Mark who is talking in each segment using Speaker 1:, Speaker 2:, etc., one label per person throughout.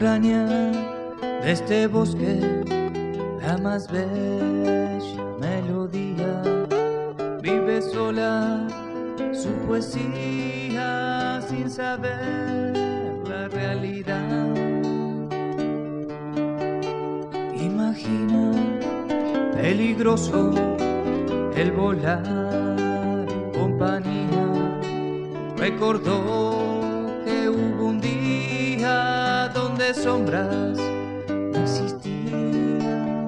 Speaker 1: de este bosque la más bella melodía. Vive sola su poesía sin saber la realidad. Imagina peligroso el volar en compañía. Recordó sombras no existían.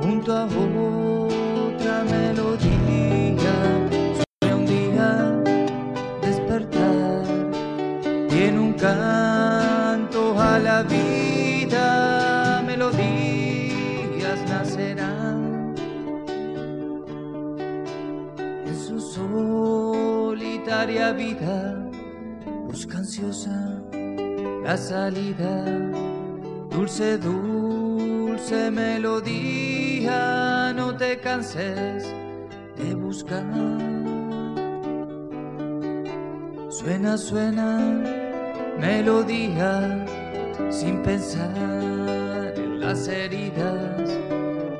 Speaker 1: Junto a otra melodía, sueña un día despertar y en un canto a la vida melodías nacerán. En su solitaria vida busca ansiosa la salida, dulce, dulce melodía, no te canses de buscar. Suena, suena, melodía, sin pensar en las heridas,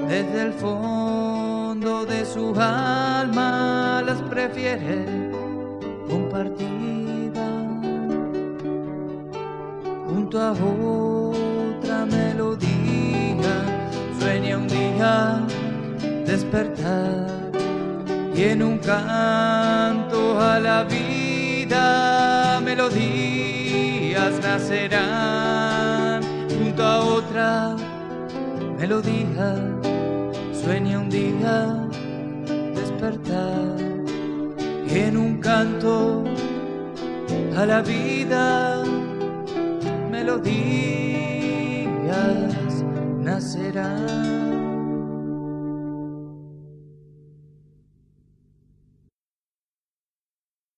Speaker 1: desde el fondo de su alma las prefiere junto a otra melodía. Sueña un día despertar y en un canto a la vida melodías nacerán junto a otra melodía. Sueña un día despertar y en un canto a la vida melodía.